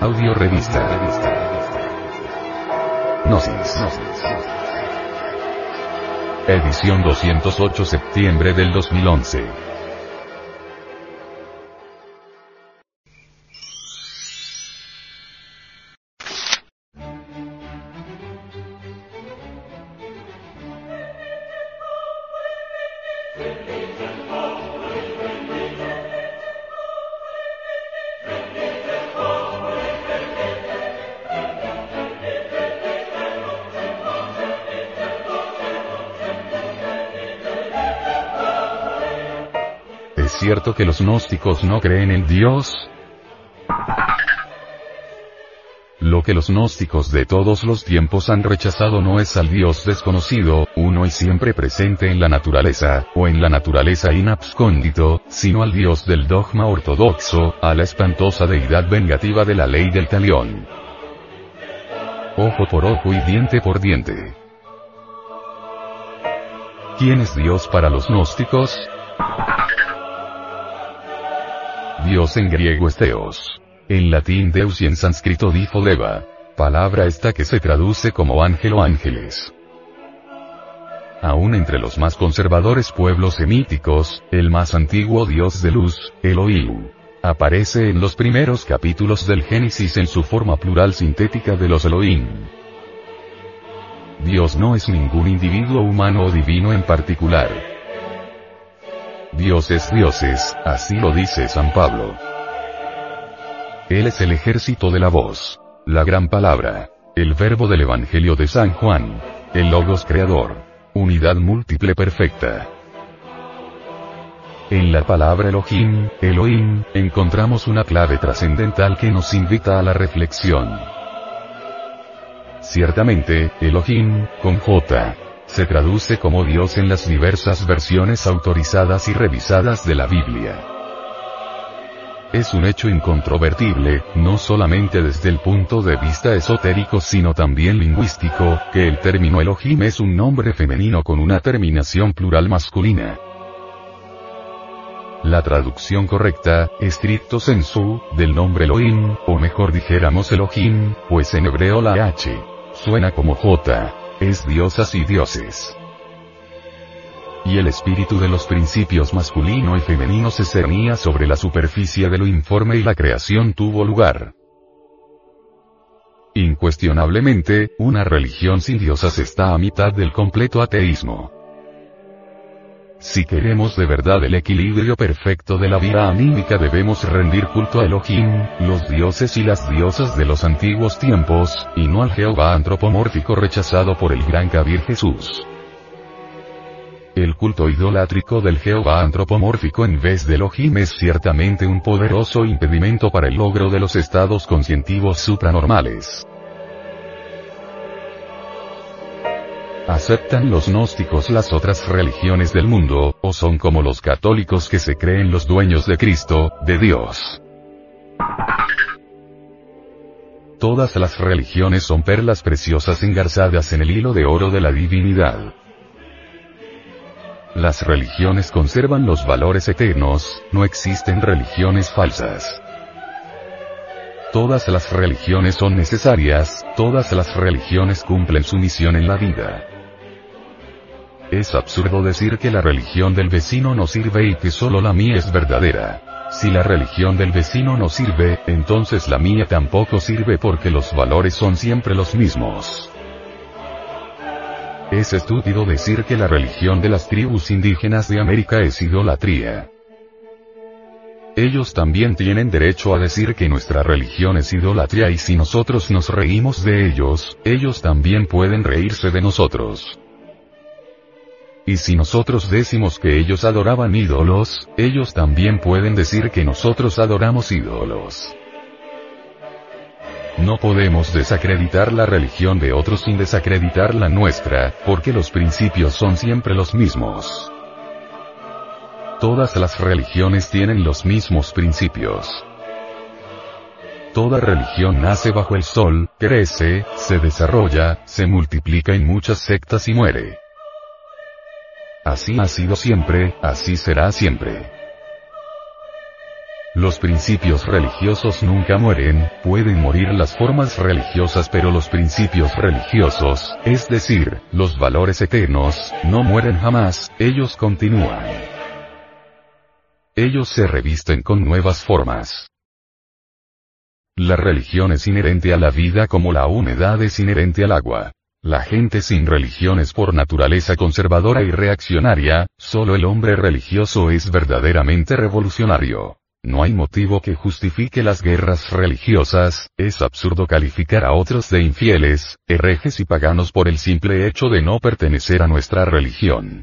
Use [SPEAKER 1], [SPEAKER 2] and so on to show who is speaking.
[SPEAKER 1] Audio Revista. Gnosis. Edición 208 septiembre del 2011. Cierto que los gnósticos no creen en Dios? Lo que los gnósticos de todos los tiempos han rechazado no es al Dios desconocido, uno y siempre presente en la naturaleza, o en la naturaleza inabscóndito, sino al Dios del dogma ortodoxo, a la espantosa deidad vengativa de la ley del talión. Ojo por ojo y diente por diente. ¿Quién es Dios para los gnósticos? Dios en griego es Theos. En latín Deus y en sánscrito Difo Deva. Palabra esta que se traduce como ángel o ángeles. Aún entre los más conservadores pueblos semíticos, el más antiguo dios de luz, Elohim, aparece en los primeros capítulos del Génesis en su forma plural sintética de los Elohim. Dios no es ningún individuo humano o divino en particular. Dios es dioses, así lo dice San Pablo. Él es el ejército de la voz, la gran palabra, el verbo del Evangelio de San Juan, el Logos creador, unidad múltiple perfecta. En la palabra Elohim, Elohim, encontramos una clave trascendental que nos invita a la reflexión. Ciertamente, Elohim, con J, se traduce como Dios en las diversas versiones autorizadas y revisadas de la Biblia. Es un hecho incontrovertible, no solamente desde el punto de vista esotérico sino también lingüístico, que el término Elohim es un nombre femenino con una terminación plural masculina. La traducción correcta, estricto sensu, del nombre Elohim, o mejor dijéramos Elohim, pues en hebreo la H, suena como J, es diosas y dioses. Y el espíritu de los principios masculino y femenino se cernía sobre la superficie de lo informe y la creación tuvo lugar. Incuestionablemente, una religión sin diosas está a mitad del completo ateísmo. Si queremos de verdad el equilibrio perfecto de la vida anímica debemos rendir culto a Elohim, los dioses y las diosas de los antiguos tiempos, y no al Jehová antropomórfico rechazado por el gran Kabir Jesús. El culto idolátrico del Jehová antropomórfico en vez de Elohim es ciertamente un poderoso impedimento para el logro de los estados conscientivos supranormales. ¿Aceptan los gnósticos las otras religiones del mundo, o son como los católicos que se creen los dueños de Cristo, de Dios? Todas las religiones son perlas preciosas engarzadas en el hilo de oro de la divinidad. Las religiones conservan los valores eternos, no existen religiones falsas. Todas las religiones son necesarias, todas las religiones cumplen su misión en la vida. Es absurdo decir que la religión del vecino no sirve y que solo la mía es verdadera. Si la religión del vecino no sirve, entonces la mía tampoco sirve porque los valores son siempre los mismos. Es estúpido decir que la religión de las tribus indígenas de América es idolatría. Ellos también tienen derecho a decir que nuestra religión es idolatría y si nosotros nos reímos de ellos, ellos también pueden reírse de nosotros. Y si nosotros decimos que ellos adoraban ídolos, ellos también pueden decir que nosotros adoramos ídolos. No podemos desacreditar la religión de otros sin desacreditar la nuestra, porque los principios son siempre los mismos. Todas las religiones tienen los mismos principios. Toda religión nace bajo el sol, crece, se desarrolla, se multiplica en muchas sectas y muere. Así ha sido siempre, así será siempre. Los principios religiosos nunca mueren, pueden morir las formas religiosas pero los principios religiosos, es decir, los valores eternos, no mueren jamás, ellos continúan. Ellos se revisten con nuevas formas. La religión es inherente a la vida como la humedad es inherente al agua. La gente sin religión es por naturaleza conservadora y reaccionaria, solo el hombre religioso es verdaderamente revolucionario. No hay motivo que justifique las guerras religiosas, es absurdo calificar a otros de infieles, herejes y paganos por el simple hecho de no pertenecer a nuestra religión.